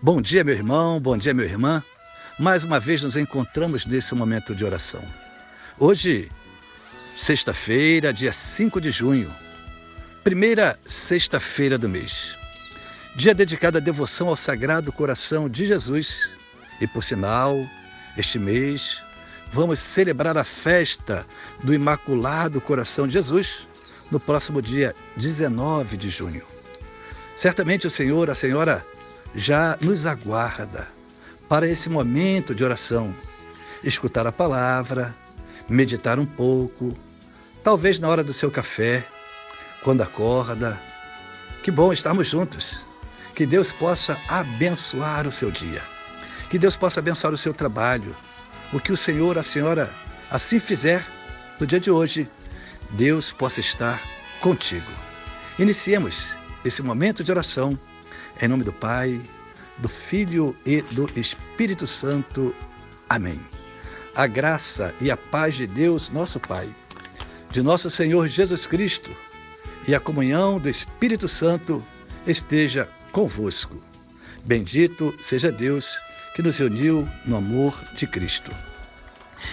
Bom dia, meu irmão, bom dia, minha irmã. Mais uma vez nos encontramos nesse momento de oração. Hoje, sexta-feira, dia 5 de junho, primeira sexta-feira do mês. Dia dedicado à devoção ao Sagrado Coração de Jesus. E por sinal, este mês vamos celebrar a festa do Imaculado Coração de Jesus no próximo dia 19 de junho. Certamente o Senhor, a Senhora, já nos aguarda para esse momento de oração. Escutar a palavra, meditar um pouco, talvez na hora do seu café, quando acorda. Que bom estarmos juntos. Que Deus possa abençoar o seu dia. Que Deus possa abençoar o seu trabalho. O que o Senhor, a Senhora, assim fizer no dia de hoje, Deus possa estar contigo. Iniciemos esse momento de oração em nome do Pai, do Filho e do Espírito Santo. Amém. A graça e a paz de Deus, nosso Pai, de nosso Senhor Jesus Cristo e a comunhão do Espírito Santo esteja convosco. Bendito seja Deus que nos uniu no amor de Cristo.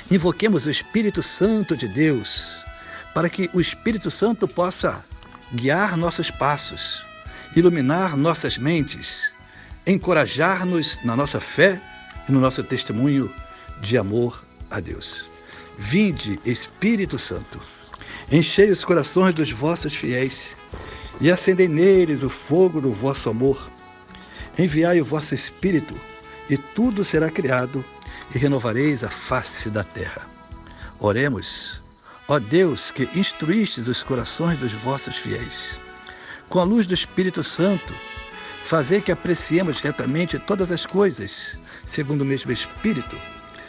Invoquemos o Espírito Santo de Deus para que o Espírito Santo possa guiar nossos passos iluminar nossas mentes, encorajar-nos na nossa fé e no nosso testemunho de amor a Deus. Vinde, Espírito Santo, enchei os corações dos vossos fiéis e acendei neles o fogo do vosso amor. Enviai o vosso Espírito e tudo será criado e renovareis a face da terra. Oremos, ó Deus que instruístes os corações dos vossos fiéis com a luz do Espírito Santo, fazer que apreciemos retamente todas as coisas, segundo o mesmo Espírito,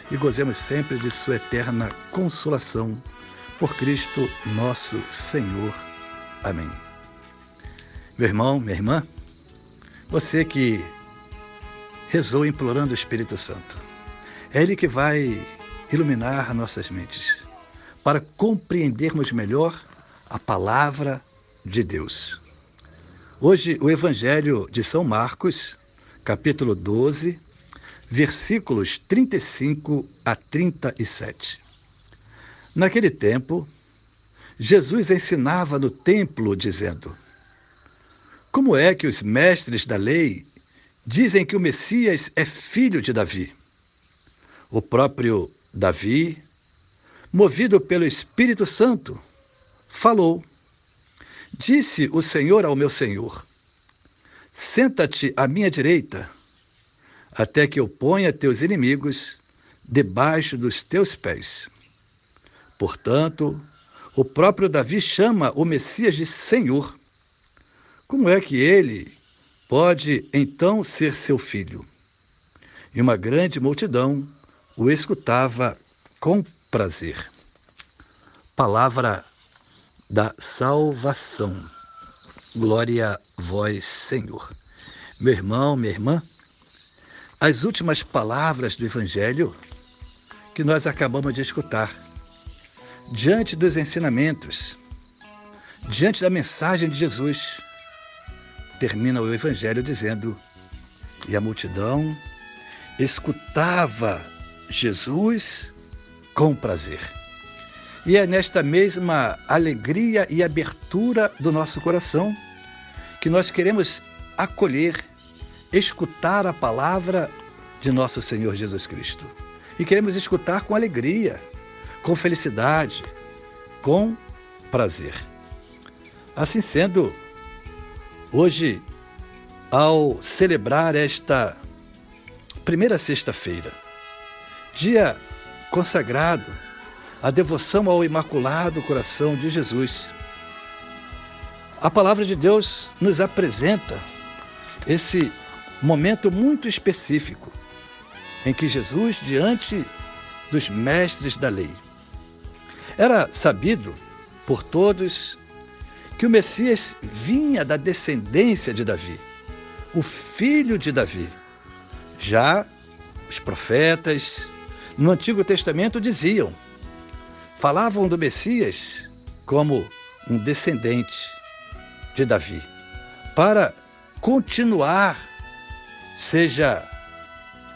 e gozemos sempre de Sua eterna consolação. Por Cristo nosso Senhor. Amém. Meu irmão, minha irmã, você que rezou implorando o Espírito Santo, é Ele que vai iluminar nossas mentes para compreendermos melhor a palavra de Deus. Hoje, o Evangelho de São Marcos, capítulo 12, versículos 35 a 37. Naquele tempo, Jesus ensinava no templo, dizendo: Como é que os mestres da lei dizem que o Messias é filho de Davi? O próprio Davi, movido pelo Espírito Santo, falou Disse o Senhor ao meu Senhor: Senta-te à minha direita, até que eu ponha teus inimigos debaixo dos teus pés. Portanto, o próprio Davi chama o Messias de Senhor. Como é que ele pode então ser seu filho? E uma grande multidão o escutava com prazer. Palavra da salvação. Glória a vós, Senhor. Meu irmão, minha irmã, as últimas palavras do Evangelho que nós acabamos de escutar, diante dos ensinamentos, diante da mensagem de Jesus, termina o Evangelho dizendo: E a multidão escutava Jesus com prazer. E é nesta mesma alegria e abertura do nosso coração que nós queremos acolher, escutar a palavra de nosso Senhor Jesus Cristo. E queremos escutar com alegria, com felicidade, com prazer. Assim sendo, hoje, ao celebrar esta primeira sexta-feira, dia consagrado a devoção ao Imaculado Coração de Jesus. A palavra de Deus nos apresenta esse momento muito específico em que Jesus, diante dos mestres da lei, era sabido por todos que o Messias vinha da descendência de Davi, o filho de Davi. Já os profetas no Antigo Testamento diziam, falavam do Messias como um descendente de Davi, para continuar, seja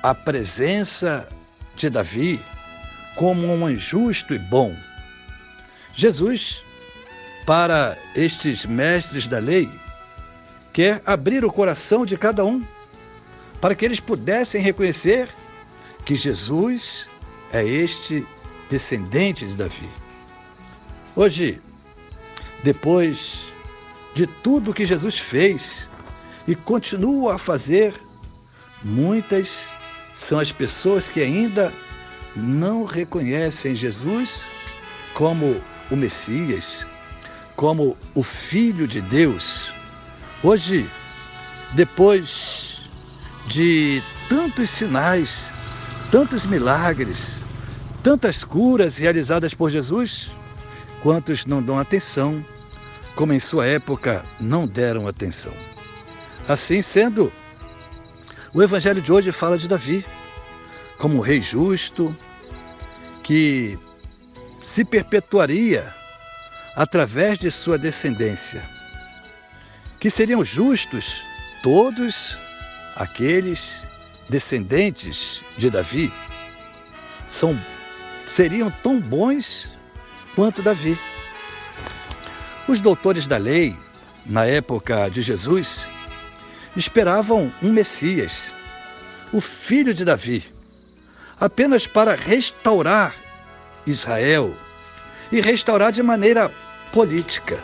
a presença de Davi como um justo e bom. Jesus para estes mestres da lei, quer abrir o coração de cada um, para que eles pudessem reconhecer que Jesus é este descendente de Davi. Hoje, depois de tudo que Jesus fez e continua a fazer, muitas são as pessoas que ainda não reconhecem Jesus como o Messias, como o Filho de Deus. Hoje, depois de tantos sinais, tantos milagres, tantas curas realizadas por Jesus, quantos não dão atenção, como em sua época não deram atenção. Assim sendo, o Evangelho de hoje fala de Davi como rei justo que se perpetuaria através de sua descendência, que seriam justos todos aqueles descendentes de Davi, são, seriam tão bons quanto Davi. Os doutores da lei, na época de Jesus, esperavam um Messias, o filho de Davi, apenas para restaurar Israel e restaurar de maneira política.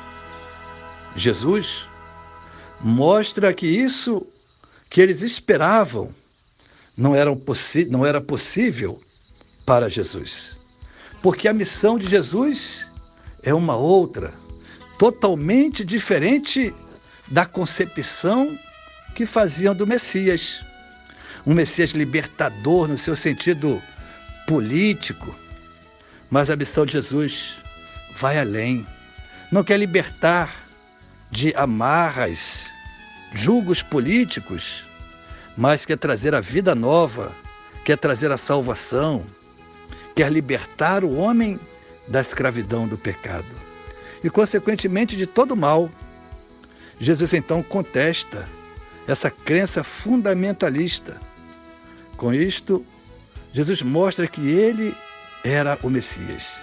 Jesus mostra que isso que eles esperavam não era, não era possível para Jesus. Porque a missão de Jesus é uma outra, totalmente diferente da concepção que faziam do Messias. Um Messias libertador no seu sentido político. Mas a missão de Jesus vai além. Não quer libertar de amarras, julgos políticos, mas quer trazer a vida nova, quer trazer a salvação, quer libertar o homem da escravidão do pecado e, consequentemente, de todo mal. Jesus então contesta essa crença fundamentalista. Com isto, Jesus mostra que ele era o Messias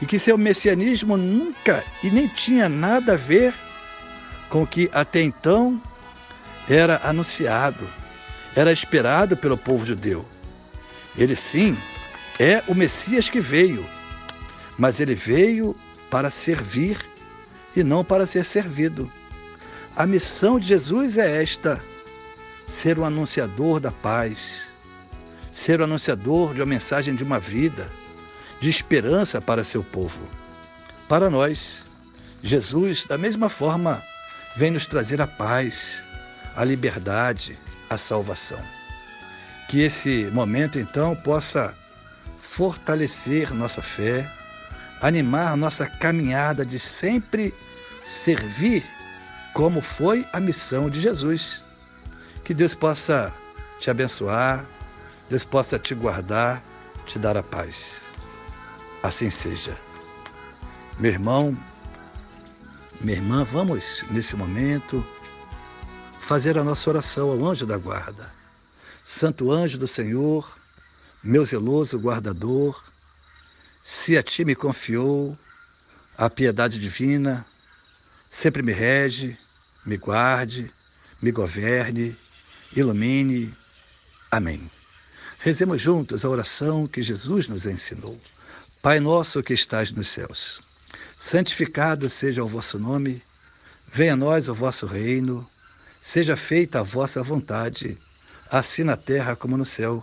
e que seu messianismo nunca e nem tinha nada a ver com o que até então era anunciado, era esperado pelo povo judeu. Ele sim é o Messias que veio, mas ele veio para servir e não para ser servido. A missão de Jesus é esta: ser o anunciador da paz, ser o anunciador de uma mensagem de uma vida de esperança para seu povo. Para nós, Jesus, da mesma forma, vem nos trazer a paz, a liberdade, a salvação. Que esse momento, então, possa fortalecer nossa fé, animar nossa caminhada de sempre servir como foi a missão de Jesus. Que Deus possa te abençoar, Deus possa te guardar, te dar a paz. Assim seja. Meu irmão, minha irmã, vamos nesse momento fazer a nossa oração ao anjo da guarda. Santo anjo do Senhor, meu zeloso guardador, se a ti me confiou a piedade divina, sempre me rege, me guarde, me governe, ilumine. Amém. Rezemos juntos a oração que Jesus nos ensinou. Pai nosso que estás nos céus, santificado seja o vosso nome, venha a nós o vosso reino, seja feita a vossa vontade, assim na terra como no céu.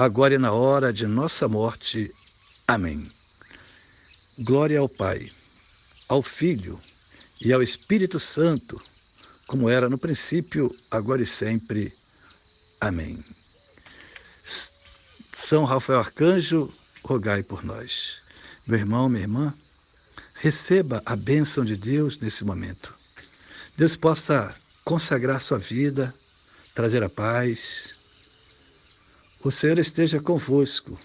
agora e na hora de nossa morte. Amém. Glória ao Pai, ao Filho e ao Espírito Santo, como era no princípio, agora e sempre. Amém. São Rafael Arcanjo, rogai por nós. Meu irmão, minha irmã, receba a bênção de Deus nesse momento. Deus possa consagrar sua vida, trazer a paz. O Senhor esteja convosco,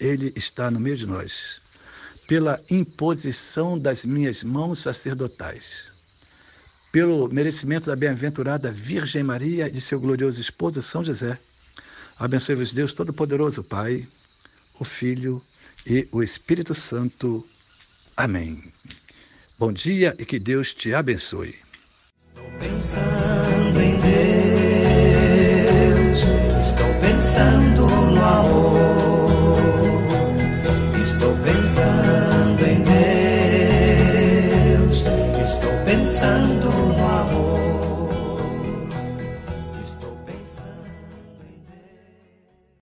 Ele está no meio de nós. Pela imposição das minhas mãos sacerdotais, pelo merecimento da bem-aventurada Virgem Maria e de seu glorioso esposo São José, abençoe-vos Deus Todo-Poderoso, Pai, o Filho e o Espírito Santo. Amém. Bom dia e que Deus te abençoe. Estou pensando em Deus, estou pensando.